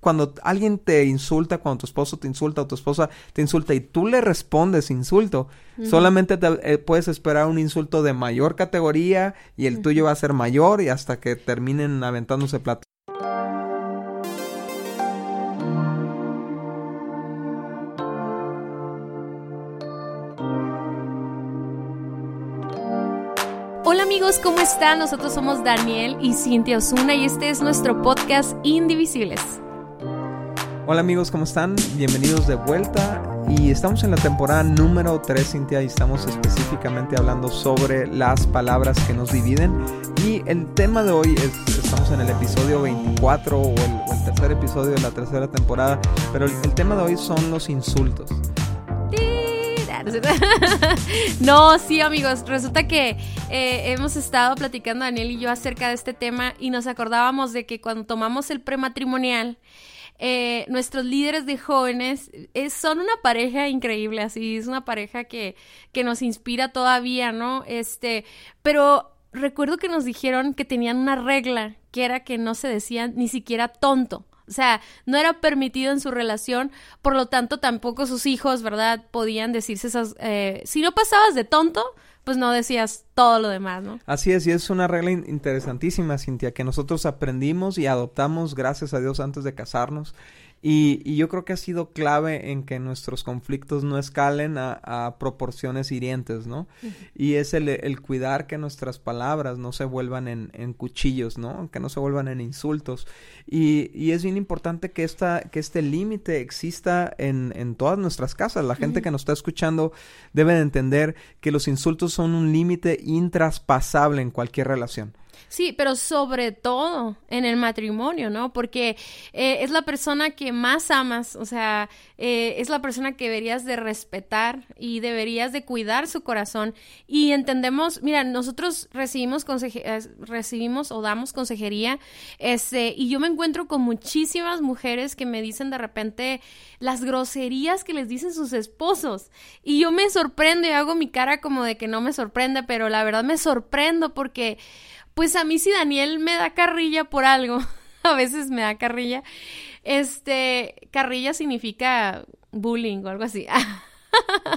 cuando alguien te insulta, cuando tu esposo te insulta o tu esposa te insulta y tú le respondes insulto, solamente te, eh, puedes esperar un insulto de mayor categoría y el tuyo va a ser mayor y hasta que terminen aventándose platos. Hola amigos, ¿cómo están? Nosotros somos Daniel y Cintia Osuna y este es nuestro podcast Indivisibles. Hola amigos, ¿cómo están? Bienvenidos de vuelta y estamos en la temporada número 3, Cintia, y estamos específicamente hablando sobre las palabras que nos dividen. Y el tema de hoy es, estamos en el episodio 24 o el, tercer episodio de la tercera temporada, pero el, tema de hoy son los insultos. No, sí amigos, resulta que eh, hemos estado platicando Daniel y yo acerca de este tema y nos acordábamos de que cuando tomamos el prematrimonial, eh, nuestros líderes de jóvenes eh, son una pareja increíble, así, es una pareja que, que nos inspira todavía, ¿no? Este, pero recuerdo que nos dijeron que tenían una regla, que era que no se decían ni siquiera tonto. O sea, no era permitido en su relación, por lo tanto tampoco sus hijos, ¿verdad? Podían decirse esas... Eh, si no pasabas de tonto, pues no decías todo lo demás, ¿no? Así es, y es una regla interesantísima, Cintia, que nosotros aprendimos y adoptamos, gracias a Dios, antes de casarnos. Y, y, yo creo que ha sido clave en que nuestros conflictos no escalen a, a proporciones hirientes, ¿no? Y es el, el, cuidar que nuestras palabras no se vuelvan en, en cuchillos, ¿no? Que no se vuelvan en insultos. Y, y es bien importante que, esta, que este límite exista en, en todas nuestras casas. La gente que nos está escuchando debe de entender que los insultos son un límite intraspasable en cualquier relación. Sí, pero sobre todo en el matrimonio, ¿no? Porque eh, es la persona que más amas, o sea, eh, es la persona que deberías de respetar y deberías de cuidar su corazón. Y entendemos, mira, nosotros recibimos, recibimos o damos consejería, este, y yo me encuentro con muchísimas mujeres que me dicen de repente las groserías que les dicen sus esposos. Y yo me sorprendo y hago mi cara como de que no me sorprende, pero la verdad me sorprendo porque pues a mí si Daniel me da carrilla por algo, a veces me da carrilla, este, carrilla significa bullying o algo así.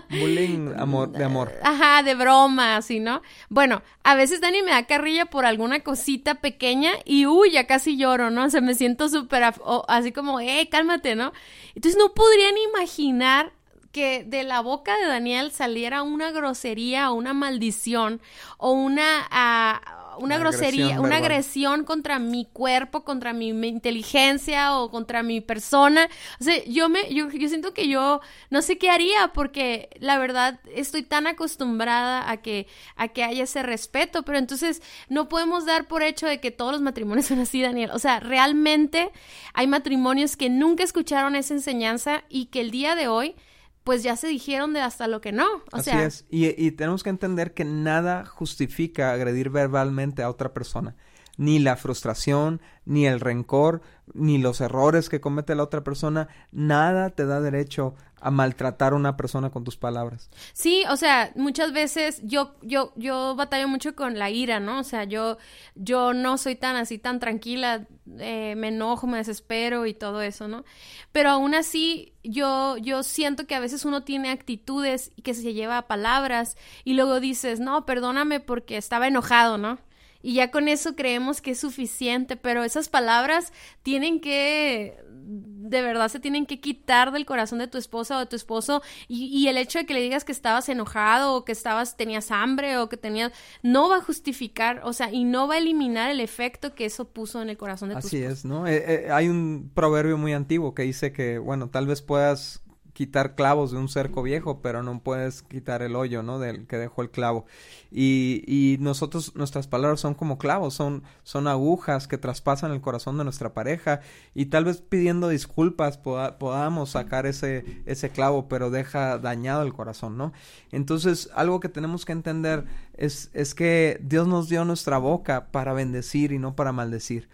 Bullying amor, de amor. Ajá, de broma, así, ¿no? Bueno, a veces Dani me da carrilla por alguna cosita pequeña y uy, ya casi lloro, ¿no? O sea, me siento súper así como, eh, cálmate, ¿no? Entonces no podrían imaginar que de la boca de Daniel saliera una grosería o una maldición o una... Uh, una, grosería, una agresión contra mi cuerpo, contra mi, inteligencia o contra mi persona. O sea, yo me, yo, yo siento que yo no sé qué haría porque la verdad estoy tan acostumbrada a que, a que haya ese respeto, pero entonces no podemos dar por hecho de que todos los matrimonios son así, Daniel. O sea, realmente hay matrimonios que nunca escucharon esa enseñanza y que el día de hoy pues ya se dijeron de hasta lo que no. O Así sea, es. Y, y, tenemos que entender que nada justifica agredir verbalmente a otra persona. Ni la frustración, ni el rencor, ni los errores que comete la otra persona. Nada te da derecho a maltratar a una persona con tus palabras. Sí, o sea, muchas veces yo, yo, yo batallo mucho con la ira, ¿no? O sea, yo, yo no soy tan así, tan tranquila, eh, me enojo, me desespero y todo eso, ¿no? Pero aún así, yo, yo siento que a veces uno tiene actitudes y que se lleva a palabras y luego dices, no, perdóname porque estaba enojado, ¿no? Y ya con eso creemos que es suficiente, pero esas palabras tienen que, de verdad se tienen que quitar del corazón de tu esposa o de tu esposo y, el hecho de que le digas que estabas enojado o que estabas, tenías hambre o que tenías, no va a justificar, o sea, y no va a eliminar el efecto que eso puso en el corazón de tu Así esposo. es, ¿no? Eh, eh, hay un proverbio muy antiguo que dice que, bueno, tal vez puedas quitar clavos de un cerco viejo, pero no puedes quitar el hoyo, ¿no? Del que dejó el clavo. Y, y nosotros, nuestras palabras son como clavos, son, son agujas que traspasan el corazón de nuestra pareja y tal vez pidiendo disculpas podamos sacar ese, ese clavo, pero deja dañado el corazón, ¿no? Entonces, algo que tenemos que entender es, es que Dios nos dio nuestra boca para bendecir y no para maldecir.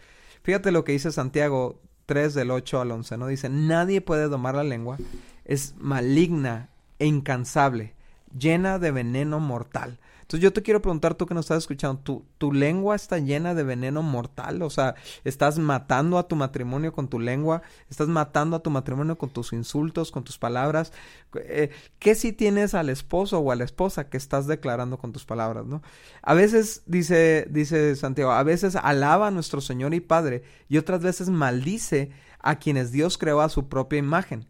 Fíjate lo que dice Santiago 3 del 8 al 11, ¿no? Dice, nadie puede domar la lengua es maligna e incansable, llena de veneno mortal. Entonces yo te quiero preguntar, tú que nos estás escuchando, ¿tu, ¿tu lengua está llena de veneno mortal? O sea, ¿estás matando a tu matrimonio con tu lengua? ¿Estás matando a tu matrimonio con tus insultos, con tus palabras? Eh, ¿Qué si tienes al esposo o a la esposa que estás declarando con tus palabras, no? A veces, dice, dice Santiago, a veces alaba a nuestro Señor y Padre y otras veces maldice a quienes Dios creó a su propia imagen.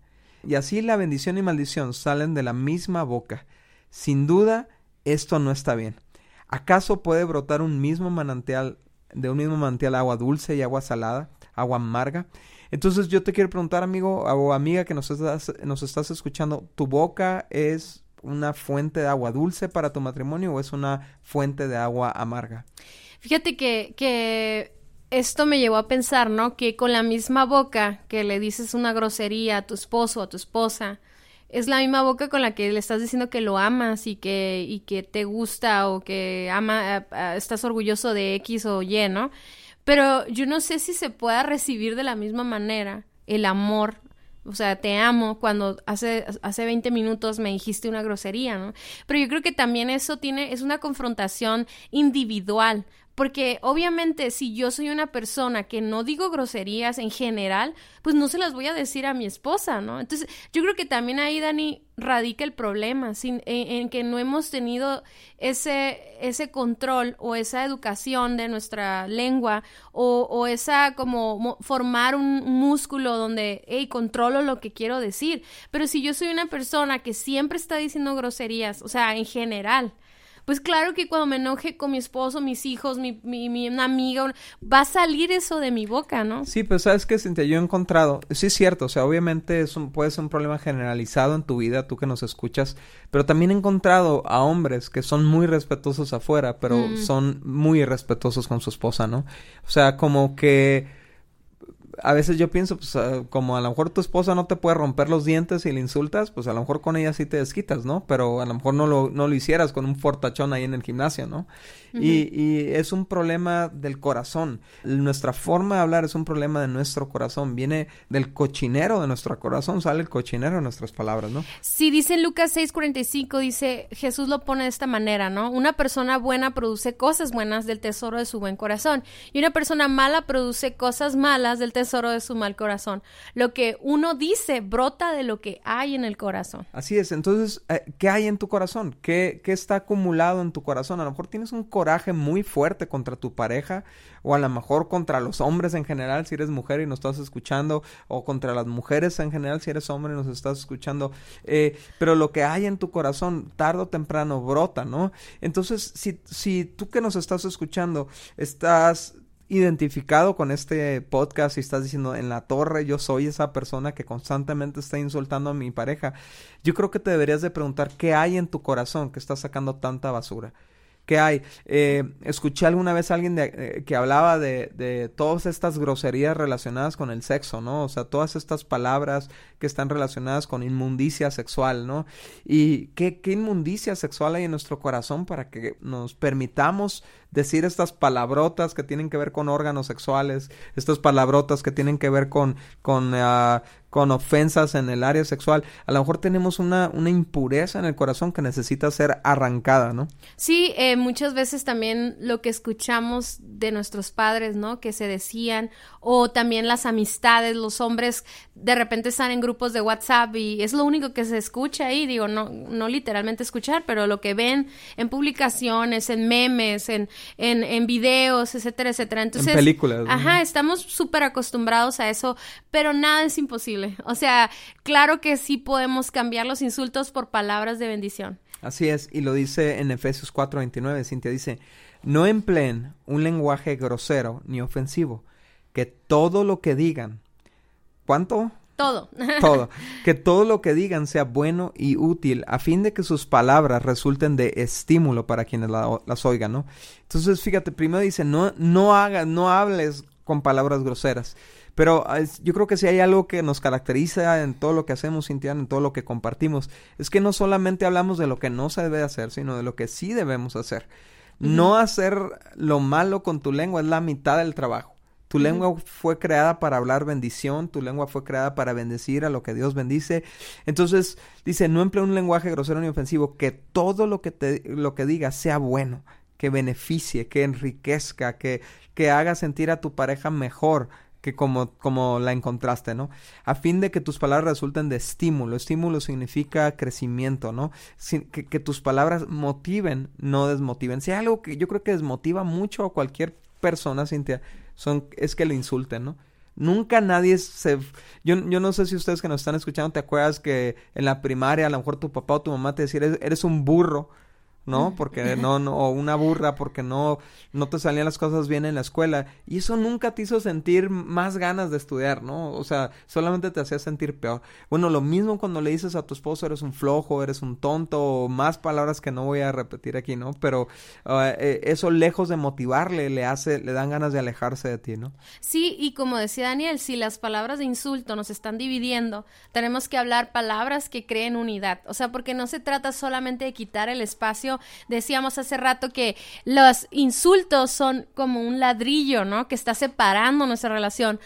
Y así la bendición y maldición salen de la misma boca. Sin duda, esto no está bien. ¿Acaso puede brotar un mismo manantial, de un mismo manantial agua dulce y agua salada, agua amarga? Entonces yo te quiero preguntar, amigo o amiga que nos estás, escuchando, ¿tu boca es una fuente de agua dulce para tu matrimonio o es una fuente de agua amarga? Fíjate que, que esto me llevó a pensar, ¿no? Que con la misma boca que le dices una grosería a tu esposo o a tu esposa, es la misma boca con la que le estás diciendo que lo amas y que, y que te gusta o que ama, estás orgulloso de X o Y, ¿no? Pero yo no sé si se pueda recibir de la misma manera el amor. O sea, te amo cuando hace, hace 20 minutos me dijiste una grosería, ¿no? Pero yo creo que también eso tiene, es una confrontación individual. Porque obviamente si yo soy una persona que no digo groserías en general, pues no se las voy a decir a mi esposa, ¿no? Entonces yo creo que también ahí, Dani, radica el problema, sin, en, que no hemos tenido ese, ese control o esa educación de nuestra lengua o, o esa como formar un músculo donde, hey, controlo lo que quiero decir. Pero si yo soy una persona que siempre está diciendo groserías, o sea, en general, pues claro que cuando me enoje con mi esposo, mis hijos, mi, mi, mi una amiga, va a salir eso de mi boca, ¿no? Sí, pero sabes que Cintia, yo he encontrado, sí es cierto, o sea, obviamente es un, puede ser un problema generalizado en tu vida, tú que nos escuchas, pero también he encontrado a hombres que son muy respetuosos afuera, pero mm. son muy irrespetuosos con su esposa, ¿no? O sea, como que a veces yo pienso, pues, ah, como a lo mejor tu esposa no te puede romper los dientes y le insultas, pues a lo mejor con ella sí te desquitas, ¿no? Pero a lo mejor no lo, no lo hicieras con un fortachón ahí en el gimnasio, ¿no? y, y, es un problema del corazón. Nuestra forma de hablar es un problema de nuestro corazón. Viene del cochinero de nuestro corazón, sale el cochinero de nuestras palabras, ¿no? Sí, dice Lucas 6:45, dice, Jesús lo pone de esta manera, ¿no? Una persona buena produce cosas buenas del tesoro de su buen corazón y una persona mala produce cosas malas del tesoro tesoro de su mal corazón. Lo que uno dice brota de lo que hay en el corazón. Así es. Entonces, eh, ¿qué hay en tu corazón? ¿Qué, ¿Qué está acumulado en tu corazón? A lo mejor tienes un coraje muy fuerte contra tu pareja o a lo mejor contra los hombres en general si eres mujer y nos estás escuchando o contra las mujeres en general si eres hombre y nos estás escuchando. Eh, pero lo que hay en tu corazón tarde o temprano brota, ¿no? Entonces, si, si tú que nos estás escuchando estás identificado con este podcast y estás diciendo en la torre yo soy esa persona que constantemente está insultando a mi pareja, yo creo que te deberías de preguntar qué hay en tu corazón que está sacando tanta basura. ¿Qué hay? Eh, escuché alguna vez a alguien eh, que hablaba de, todas estas groserías relacionadas con el sexo, ¿no? O sea, todas estas palabras que están relacionadas con inmundicia sexual, ¿no? Y qué inmundicia sexual hay en nuestro corazón para que nos permitamos decir estas palabrotas que tienen que ver con órganos sexuales, estas palabrotas que tienen que ver con, con, uh, con ofensas en el área sexual, a lo mejor tenemos una, una impureza en el corazón que necesita ser arrancada, ¿no? Sí, eh, muchas veces también lo que escuchamos de nuestros padres, ¿no? Que se decían, o también las amistades, los hombres de repente están en grupos de WhatsApp y es lo único que se escucha ahí, digo, no, no literalmente escuchar, pero lo que ven en publicaciones, en memes, en, en, en videos, etcétera, etcétera. Entonces, en películas. Ajá, estamos súper acostumbrados a eso, pero nada es imposible. O sea, claro que sí podemos cambiar los insultos por palabras de bendición. Así es, y lo dice en Efesios 4:29, Cintia dice, no empleen un lenguaje grosero ni ofensivo, que todo lo que digan, ¿cuánto? Todo. todo. Que todo lo que digan sea bueno y útil a fin de que sus palabras resulten de estímulo para quienes las oigan, ¿no? Entonces, fíjate, primero dice, no, no hagas, no hables con palabras groseras. Pero yo creo que si hay algo que nos caracteriza en todo lo que hacemos, Cintia, en todo lo que compartimos, es que no solamente hablamos de lo que no se debe hacer, sino de lo que sí debemos hacer. No hacer lo malo con tu lengua es la mitad del trabajo Tu lengua fue creada para hablar bendición, tu lengua fue creada para bendecir a lo que Dios bendice. Entonces, dice, no emplea un lenguaje grosero ni ofensivo, que todo lo que te lo que digas sea bueno, que beneficie, que enriquezca, que, que haga sentir a tu pareja mejor que como, como la encontraste, ¿no? A fin de que tus palabras resulten de estímulo. Estímulo significa crecimiento, ¿no? que, que, tus palabras motiven, no desmotiven. Si hay algo que yo creo que desmotiva mucho a cualquier persona, Cintia, son, es que le insulten, ¿no? Nunca nadie se... Yo, yo no sé si ustedes que nos están escuchando te acuerdas que en la primaria a lo mejor tu papá o tu mamá te decía, eres, eres un burro ¿no? Porque no, no, o una burra porque no, no te salían las cosas bien en la escuela. Y eso nunca te hizo sentir más ganas de estudiar, ¿no? O sea, solamente te hacía sentir peor. Bueno, lo mismo cuando le dices a tu esposo eres un flojo, eres un tonto, o más palabras que no voy a repetir aquí, ¿no? Pero ah, eh, eso lejos de motivarle, le hace, le dan ganas de alejarse de ti, ¿no? Sí, y como decía Daniel, si las palabras de insulto nos están dividiendo, tenemos que hablar palabras que creen unidad. O sea, porque no se trata solamente de quitar el espacio decíamos hace rato que los insultos son como un ladrillo, ¿no? Que está separando nuestra relación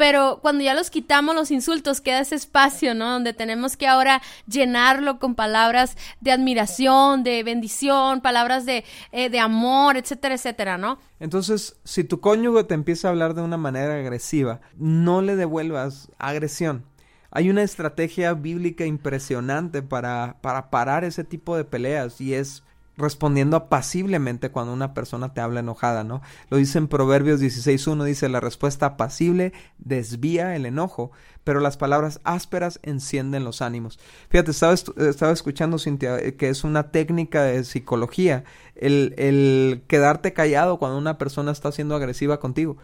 pero cuando ya los quitamos los insultos queda ese espacio, ¿no? Donde tenemos que ahora llenarlo con palabras de admiración, de bendición, palabras de, eh, de amor, etcétera, etcétera, ¿no? Entonces, si tu cónyuge te empieza a hablar de una manera agresiva, no le devuelvas agresión. Hay una estrategia bíblica impresionante para, para parar ese tipo de peleas y es respondiendo apaciblemente cuando una persona te habla enojada, ¿no? Lo dice en Proverbios 16.1, dice, la respuesta apacible desvía el enojo, pero las palabras ásperas encienden los ánimos. Fíjate, estaba, estaba escuchando, Cintia, eh, que es una técnica de psicología, el, el quedarte callado cuando una persona está siendo agresiva contigo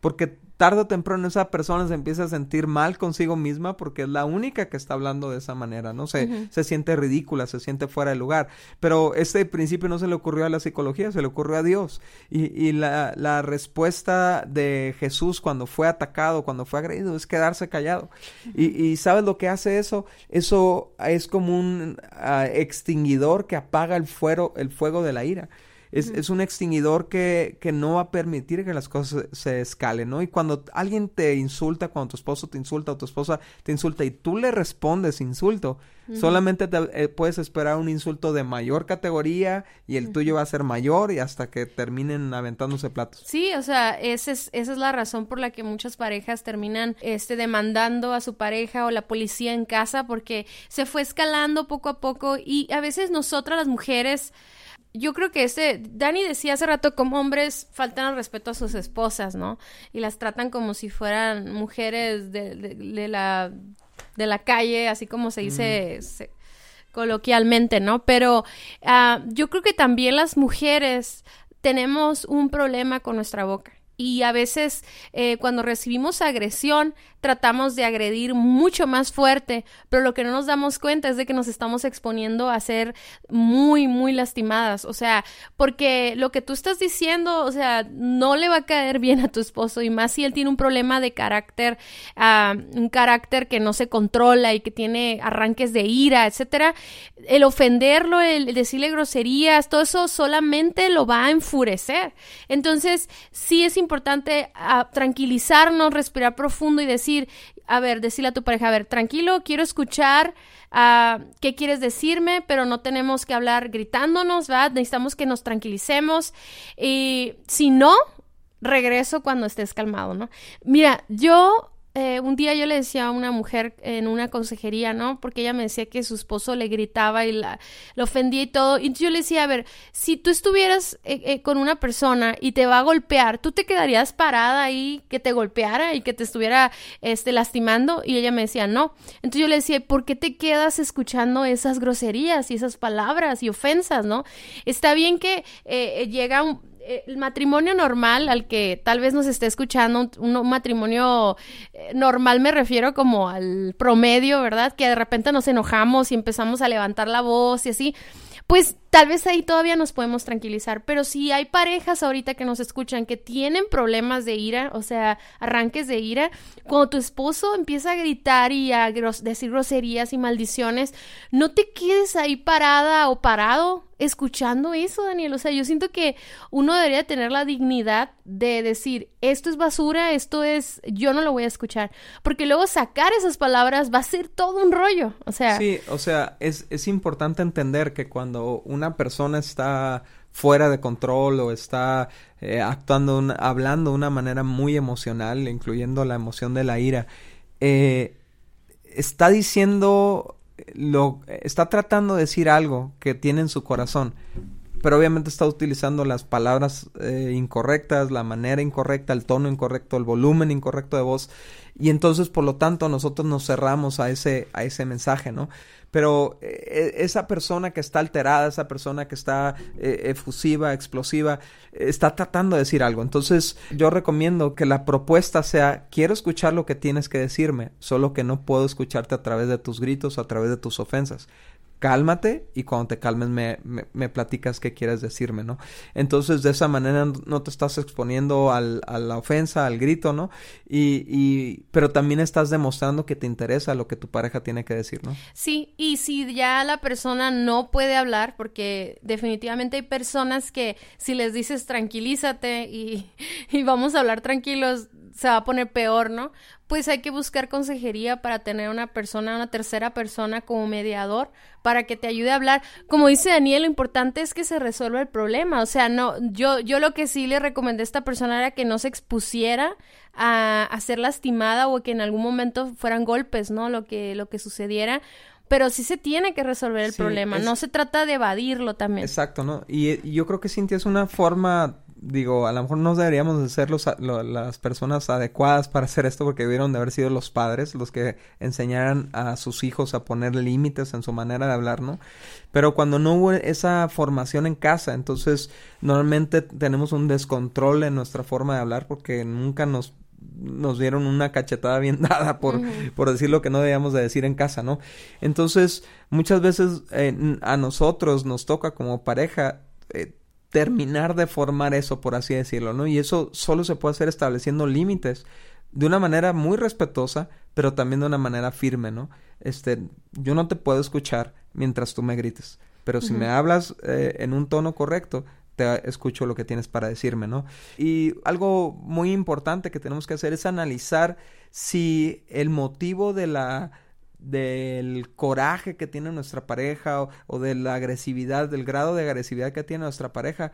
porque tarde o temprano esa persona se empieza a sentir mal consigo misma porque es la única que está hablando de esa manera, ¿no? Se, se siente ridícula, se siente fuera de lugar. Pero este principio no se le ocurrió a la psicología, se le ocurrió a Dios. Y, y la, la, respuesta de Jesús cuando fue atacado, cuando fue agredido, es quedarse callado. y, y, ¿sabes lo que hace eso? Eso es como un uh, extinguidor que apaga el fuego, el fuego de la ira. Es, es un extinguidor que, que, no va a permitir que las cosas se, escalen, ¿no? Y cuando alguien te insulta, cuando tu esposo te insulta o tu esposa te insulta y tú le respondes insulto, solamente te, eh, puedes esperar un insulto de mayor categoría y el tuyo va a ser mayor y hasta que terminen aventándose platos. Sí, o sea, esa es, esa es la razón por la que muchas parejas terminan este, demandando a su pareja o la policía en casa porque se fue escalando poco a poco y a veces nosotras las mujeres yo creo que ese, Dani decía hace rato como hombres faltan al respeto a sus esposas, ¿no? Y las tratan como si fueran mujeres de, de, la, de la calle, así como se dice coloquialmente, ¿no? Pero uh, yo creo que también las mujeres tenemos un problema con nuestra boca. Y a veces eh, cuando recibimos agresión tratamos de agredir mucho más fuerte, pero lo que no nos damos cuenta es de que nos estamos exponiendo a ser muy, muy lastimadas. O sea, porque lo que tú estás diciendo, o sea, no le va a caer bien a tu esposo y más si él tiene un problema de carácter, uh, un carácter que no se controla y que tiene arranques de ira, etcétera. El ofenderlo, el, decirle groserías, todo eso solamente lo va a enfurecer. Entonces, sí es importante uh, tranquilizarnos, respirar profundo y decir, a ver, decirle a tu pareja, a ver, tranquilo, quiero escuchar uh, qué quieres decirme, pero no tenemos que hablar gritándonos, ¿verdad? Necesitamos que nos tranquilicemos y si no, regreso cuando estés calmado, ¿no? Mira, yo eh, un día yo le decía a una mujer en una consejería, ¿no? Porque ella me decía que su esposo le gritaba y la, ofendía y todo. Y yo le decía, a ver, si tú estuvieras eh, eh, con una persona y te va a golpear, ¿tú te quedarías parada ahí que te golpeara y que te estuviera este, lastimando? Y ella me decía, no. Entonces yo le decía, ¿por qué te quedas escuchando esas groserías y esas palabras y ofensas, ¿no? Está bien que llega un el matrimonio normal al que tal vez nos esté escuchando, un, matrimonio eh, normal me refiero como al promedio, ¿verdad? Que de repente nos enojamos y empezamos a levantar la voz y así. Pues tal vez ahí todavía nos podemos tranquilizar, pero si hay parejas ahorita que nos escuchan que tienen problemas de ira, o sea, arranques de ira, cuando tu esposo empieza a gritar y a decir groserías y maldiciones, no te quedes ahí parada o parado escuchando eso, Daniel. O sea, yo siento que uno debería tener la dignidad de decir, esto es basura, esto es, yo no lo voy a escuchar. Porque luego sacar esas palabras va a ser todo un rollo. O sea. Sí, o sea, es, es importante entender que cuando una persona está fuera de control o está eh, actuando, hablando de una manera muy emocional, incluyendo la emoción de la ira, eh, está diciendo lo está tratando de decir algo que tiene en su corazón, pero obviamente está utilizando las palabras eh, incorrectas, la manera incorrecta, el tono incorrecto, el volumen incorrecto de voz y entonces por lo tanto nosotros nos cerramos a ese a ese mensaje, ¿no? Pero eh, esa persona que está alterada, esa persona que está eh, efusiva, explosiva, está tratando de decir algo. Entonces yo recomiendo que la propuesta sea, quiero escuchar lo que tienes que decirme, solo que no puedo escucharte a través de tus gritos a través de tus ofensas cálmate y cuando te calmes me, me, platicas qué quieres decirme, ¿no? Entonces de esa manera no te estás exponiendo al, a la ofensa, al grito, ¿no? Y, y, pero también estás demostrando que te interesa lo que tu pareja tiene que decir, ¿no? Sí, y si ya la persona no puede hablar, porque definitivamente hay personas que si les dices tranquilízate y, y vamos a hablar tranquilos, se va a poner peor, ¿no? Pues hay que buscar consejería para tener una persona, una tercera persona como mediador para que te ayude a hablar. Como dice Daniel, lo importante es que se resuelva el problema. O sea, no, yo, yo lo que sí le recomendé a esta persona era que no se expusiera a, a ser lastimada o que en algún momento fueran golpes, ¿no? Lo que, lo que sucediera pero sí se tiene que resolver el problema, no se trata de evadirlo también. Exacto, ¿no? Y, y, yo creo que Cintia es una forma digo, a lo mejor no deberíamos de ser los, las personas adecuadas para hacer esto porque debieron de haber sido los padres los que enseñaran a sus hijos a poner límites en su manera de hablar, ¿no? Pero cuando no hubo esa formación en casa, entonces normalmente tenemos un descontrol en nuestra forma de hablar porque nunca nos nos dieron una cachetada bien dada por, por decir lo que no debíamos de decir en casa, ¿no? Entonces, muchas veces eh, a nosotros nos toca como pareja eh, terminar de formar eso, por así decirlo, ¿no? Y eso solo se puede hacer estableciendo límites de una manera muy respetuosa, pero también de una manera firme, ¿no? Este, yo no te puedo escuchar mientras tú me grites, pero si me hablas eh, en un tono correcto, te escucho lo que tienes para decirme, ¿no? Y algo muy importante que tenemos que hacer es analizar si el motivo de la del coraje que tiene nuestra pareja o, de la agresividad, del grado de agresividad que tiene nuestra pareja,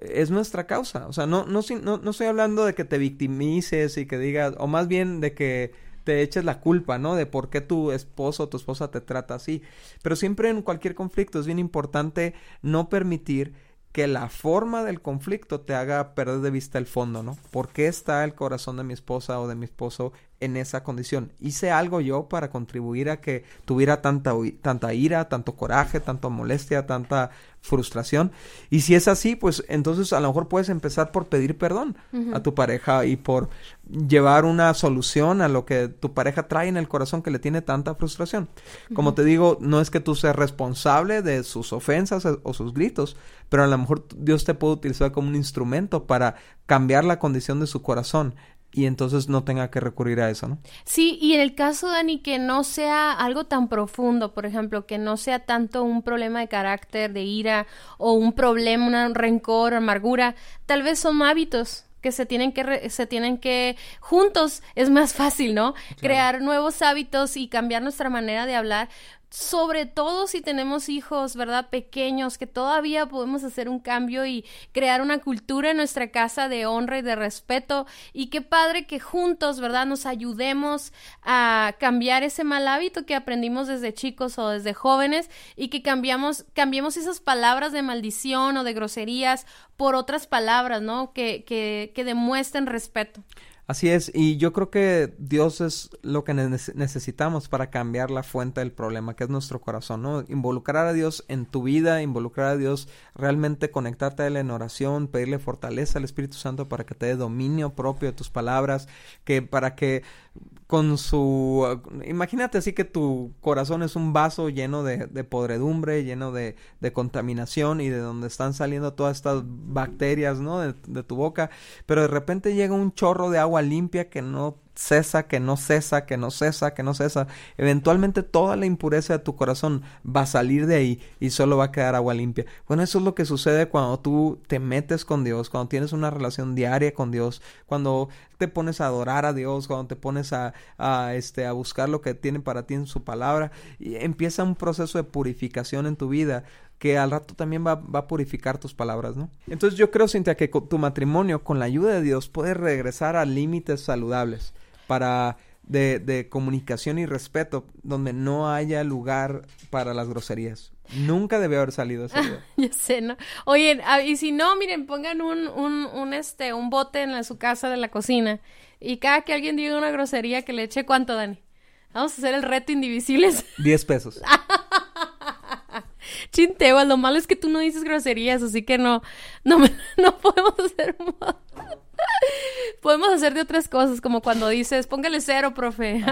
es nuestra causa. O sea, no, no, no, no estoy hablando de que te victimices y que digas, o más bien de que te eches la culpa, ¿no? De por qué tu esposo o tu esposa te trata así. Pero siempre en cualquier conflicto es bien importante no permitir que la forma del conflicto te haga perder de vista el fondo, ¿no? ¿Por qué está el corazón de mi esposa o de mi esposo en esa condición. Hice algo yo para contribuir a que tuviera tanta, tanta ira, tanto coraje, tanta molestia, tanta frustración. Y si es así, pues entonces a lo mejor puedes empezar por pedir perdón a tu pareja y por llevar una solución a lo que tu pareja trae en el corazón que le tiene tanta frustración. Como te digo, no es que tú seas responsable de sus ofensas o sus gritos, pero a lo mejor Dios te puede utilizar como un instrumento para cambiar la condición de su corazón y entonces no tenga que recurrir a eso, ¿no? Sí, y en el caso, Dani, que no sea algo tan profundo, por ejemplo, que no sea tanto un problema de carácter, de ira, o un problema, un rencor, amargura, tal vez son hábitos que se tienen que se tienen que juntos es más fácil, ¿no? Crear nuevos hábitos y cambiar nuestra manera de hablar, sobre todo si tenemos hijos, ¿verdad? Pequeños, que todavía podemos hacer un cambio y crear una cultura en nuestra casa de honra y de respeto. Y qué padre que juntos, ¿verdad? Nos ayudemos a cambiar ese mal hábito que aprendimos desde chicos o desde jóvenes y que cambiamos, cambiemos esas palabras de maldición o de groserías por otras palabras, ¿no? Que, que, que demuestren respeto. Así es, y yo creo que Dios es lo que necesitamos para cambiar la fuente del problema, que es nuestro corazón, ¿no? Involucrar a Dios en tu vida, involucrar a Dios, realmente conectarte a Él en oración, pedirle fortaleza al Espíritu Santo para que te dé dominio propio de tus palabras, que para que con su... Imagínate así que tu corazón es un vaso lleno de, de podredumbre, lleno de, de, contaminación y de donde están saliendo todas estas bacterias, ¿no? De, de, tu boca, pero de repente llega un chorro de agua limpia que no cesa, que no cesa, que no cesa, que no cesa, eventualmente toda la impureza de tu corazón va a salir de ahí y solo va a quedar agua limpia. Bueno, eso es lo que sucede cuando tú te metes con Dios, cuando tienes una relación diaria con Dios, cuando te pones a adorar a Dios, cuando te pones a, a, este, a buscar lo que tiene para ti en su palabra, y empieza un proceso de purificación en tu vida que al rato también va, va, a purificar tus palabras, ¿no? Entonces yo creo, Cintia, que tu matrimonio, con la ayuda de Dios, puede regresar a límites saludables para de, de, comunicación y respeto donde no haya lugar para las groserías. Nunca debe haber salido idea. ya sé, ¿no? Oye, y si no, miren, pongan un, un, un, este, un bote en la, su casa de la cocina y cada que alguien diga una grosería que le eche cuánto, Dani. Vamos a hacer el reto indivisibles. Diez pesos. Chinteo, lo malo es que tú no dices groserías, así que no, no, no podemos hacer Podemos hacer de otras cosas, como cuando dices, póngale cero, profe.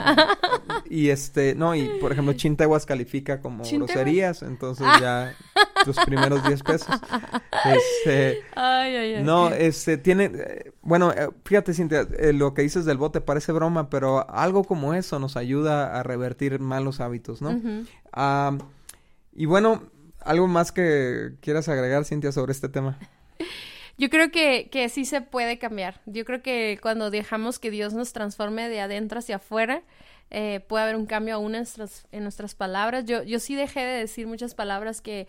y este, no, y por ejemplo, Chinteguas califica como groserías, entonces ya tus primeros 10 pesos. Este, ay, ay, ay. No, este, tiene, eh, bueno, eh, fíjate, Cintia, eh, lo que dices del bote parece broma, pero algo como eso nos ayuda a revertir malos hábitos, ¿no? Uh y bueno, ¿algo más que quieras agregar, Cintia, sobre este tema? Yo creo que, que sí se puede cambiar. Yo creo que cuando dejamos que Dios nos transforme de adentro hacia afuera, eh, puede haber un cambio aún en nuestras, en nuestras palabras. Yo, yo sí dejé de decir muchas palabras que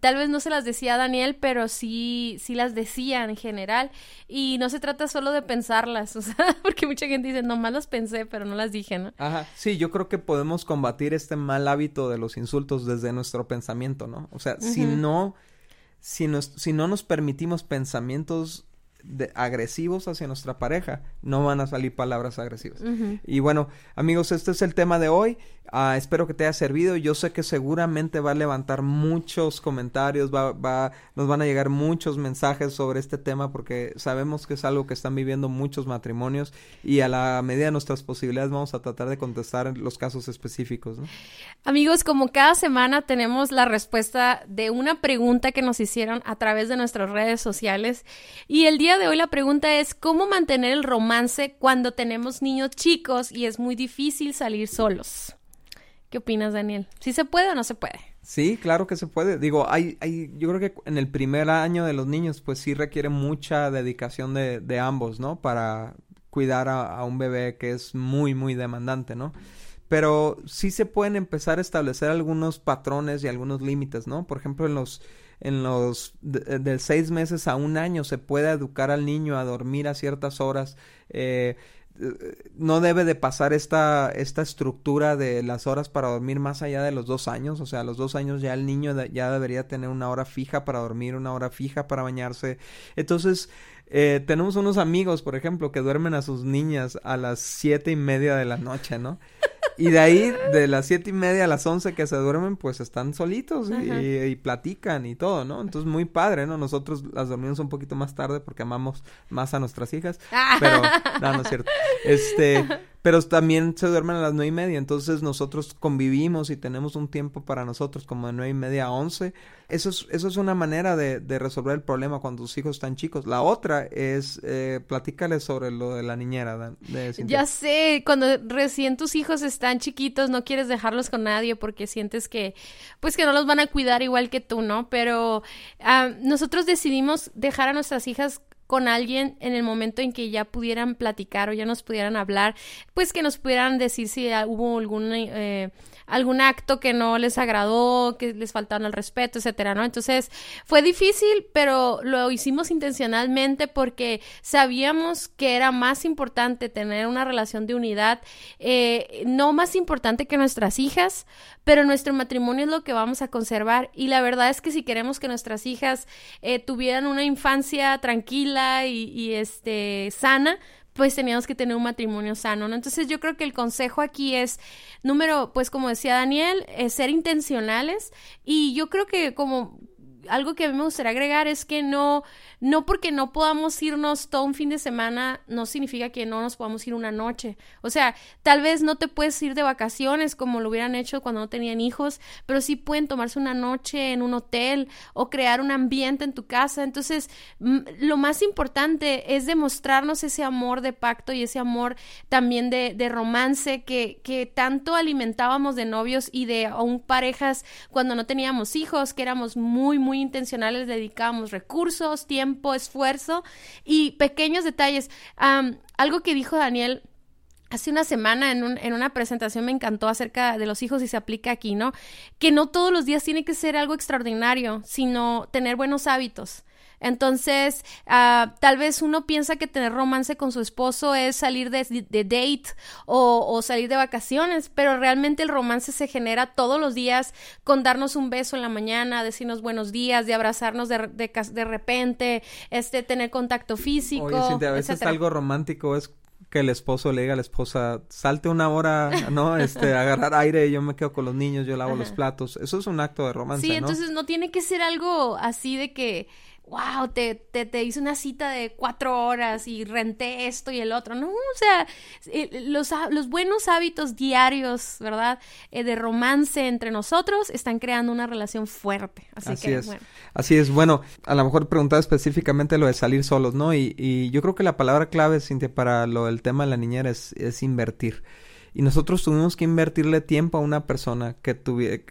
tal vez no se las decía a Daniel, pero sí, sí las decía en general. Y no se trata solo de pensarlas, o sea, porque mucha gente dice, nomás las pensé, pero no las dije, ¿no? Ajá, sí, yo creo que podemos combatir este mal hábito de los insultos desde nuestro pensamiento, ¿no? O sea, si no... Si, nos, si no nos permitimos pensamientos de agresivos hacia nuestra pareja, no van a salir palabras agresivas. Y bueno, amigos, este es el tema de hoy. Uh, espero que te haya servido. Yo sé que seguramente va a levantar muchos comentarios, va, va, nos van a llegar muchos mensajes sobre este tema porque sabemos que es algo que están viviendo muchos matrimonios y a la medida de nuestras posibilidades vamos a tratar de contestar los casos específicos. ¿no? Amigos, como cada semana tenemos la respuesta de una pregunta que nos hicieron a través de nuestras redes sociales y el día de hoy la pregunta es ¿cómo mantener el romance cuando tenemos niños chicos y es muy difícil salir solos? ¿Qué opinas, Daniel? ¿Sí se puede o no se puede? Sí, claro que se puede. Digo, hay, hay, yo creo que en el primer año de los niños, pues sí requiere mucha dedicación de, de ambos, ¿no? Para cuidar a, un bebé que es muy, muy demandante, ¿no? Pero sí se pueden empezar a establecer algunos patrones y algunos límites, ¿no? Por ejemplo, en los, en los de, de, seis meses a un año se puede educar al niño a dormir a ciertas horas. Eh, no debe de pasar esta, esta estructura de las horas para dormir más allá de los dos años. O sea, a los dos años ya el niño ya debería tener una hora fija para dormir, una hora fija para bañarse. Entonces, eh, tenemos unos amigos, por ejemplo, que duermen a sus niñas a las siete y media de la noche, ¿no? Y de ahí, de las siete y media a las once que se duermen, pues están solitos y, y, platican y todo, ¿no? Entonces, muy padre, ¿no? Nosotros las dormimos un poquito más tarde porque amamos más a nuestras hijas. Pero, no, no es cierto. Este, pero también se duermen a las nueve y media, entonces nosotros convivimos y tenemos un tiempo para nosotros como de nueve y media a once. Eso es, eso es una manera de, de resolver el problema cuando tus hijos están chicos. La otra es, eh, sobre lo de la niñera. Ya sé, cuando recién tus hijos están chiquitos, no quieres dejarlos con nadie porque sientes que, pues que no los van a cuidar igual que tú, ¿no? Pero uh, nosotros decidimos dejar a nuestras hijas con alguien en el momento en que ya pudieran platicar o ya nos pudieran hablar, pues que nos pudieran decir si hubo algún, eh, algún acto que no les agradó, que les faltaron el respeto, etcétera, ¿no? Entonces fue difícil, pero lo hicimos intencionalmente porque sabíamos que era más importante tener una relación de unidad, eh, no más importante que nuestras hijas, pero nuestro matrimonio es lo que vamos a conservar y la verdad es que si queremos que nuestras hijas eh, tuvieran una infancia tranquila y, y este sana, pues teníamos que tener un matrimonio sano, ¿no? Entonces yo creo que el consejo aquí es, número, pues como decía Daniel, es ser intencionales y yo creo que como algo que a mí me gustaría agregar es que no, no porque no podamos irnos todo un fin de semana, no significa que no nos podamos ir una noche. O sea, tal vez no te puedes ir de vacaciones como lo hubieran hecho cuando no tenían hijos, pero sí pueden tomarse una noche en un hotel o crear un ambiente en tu casa. Entonces, lo más importante es demostrarnos ese amor de pacto y ese amor también de, de romance que, que tanto alimentábamos de novios y de aún parejas cuando no teníamos hijos, que éramos muy, muy intencionales, dedicábamos recursos, tiempo, esfuerzo y pequeños detalles. algo que dijo Daniel Hace una semana en, un, en, una presentación me encantó acerca de los hijos y se aplica aquí, ¿no? Que no todos los días tiene que ser algo extraordinario, sino tener buenos hábitos. Entonces, uh, tal vez uno piensa que tener romance con su esposo es salir de, de date o, o, salir de vacaciones, pero realmente el romance se genera todos los días con darnos un beso en la mañana, decirnos buenos días, de abrazarnos de, de, de repente, este, tener contacto físico. Oye, a veces algo romántico es que el esposo le diga a la esposa, salte una hora, ¿no? Este, agarrar aire, yo me quedo con los niños, yo lavo los platos. Eso es un acto de romance, Sí, entonces no tiene que ser algo así de que wow, te, te, te, hice una cita de cuatro horas y renté esto y el otro. No, o sea, eh, los, los buenos hábitos diarios, ¿verdad? Eh, de romance entre nosotros están creando una relación fuerte. Así, que, es. bueno. Así es. Bueno, a lo mejor preguntaba específicamente lo de salir solos, ¿no? Y, y yo creo que la palabra clave, Cintia, para lo del tema de la niñera es, es invertir. Y nosotros tuvimos que invertirle tiempo a una persona que tuviera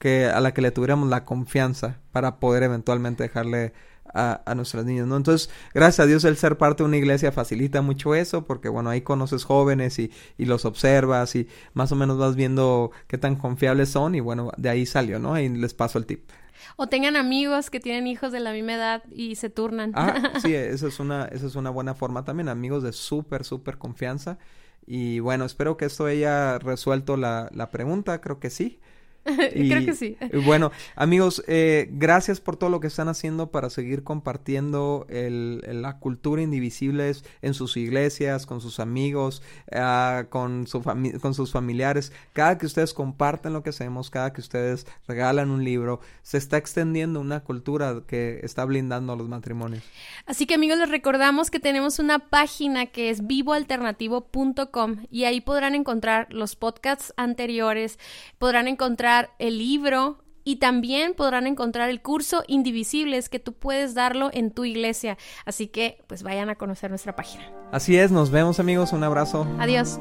que a la que le tuviéramos la confianza para poder eventualmente dejarle a, a nuestras niñas, ¿no? Entonces, gracias a Dios el ser parte de una iglesia facilita mucho eso, porque bueno, ahí conoces jóvenes y, y los observas y más o menos vas viendo qué tan confiables son y bueno, de ahí salió, ¿no? Ahí les paso el tip. O tengan amigos que tienen hijos de la misma edad y se turnan. Ah, sí, eso es una, eso es una buena forma también, amigos de súper, súper confianza. Y bueno, espero que esto haya resuelto la, la pregunta, creo que sí. Creo que sí. Bueno, amigos, eh, gracias por todo lo que están haciendo para seguir compartiendo el, la cultura indivisible en sus iglesias, con sus amigos, uh, con, su con sus familiares. Cada que ustedes comparten lo que hacemos, cada que ustedes regalan un libro, se está extendiendo una cultura que está blindando a los matrimonios. Así que amigos, les recordamos que tenemos una página que es vivoalternativo.com y ahí podrán encontrar los podcasts anteriores, podrán encontrar el libro y también podrán encontrar el curso Indivisibles que tú puedes darlo en tu iglesia. Así que pues vayan a conocer nuestra página. Así es, nos vemos amigos, un abrazo. Adiós.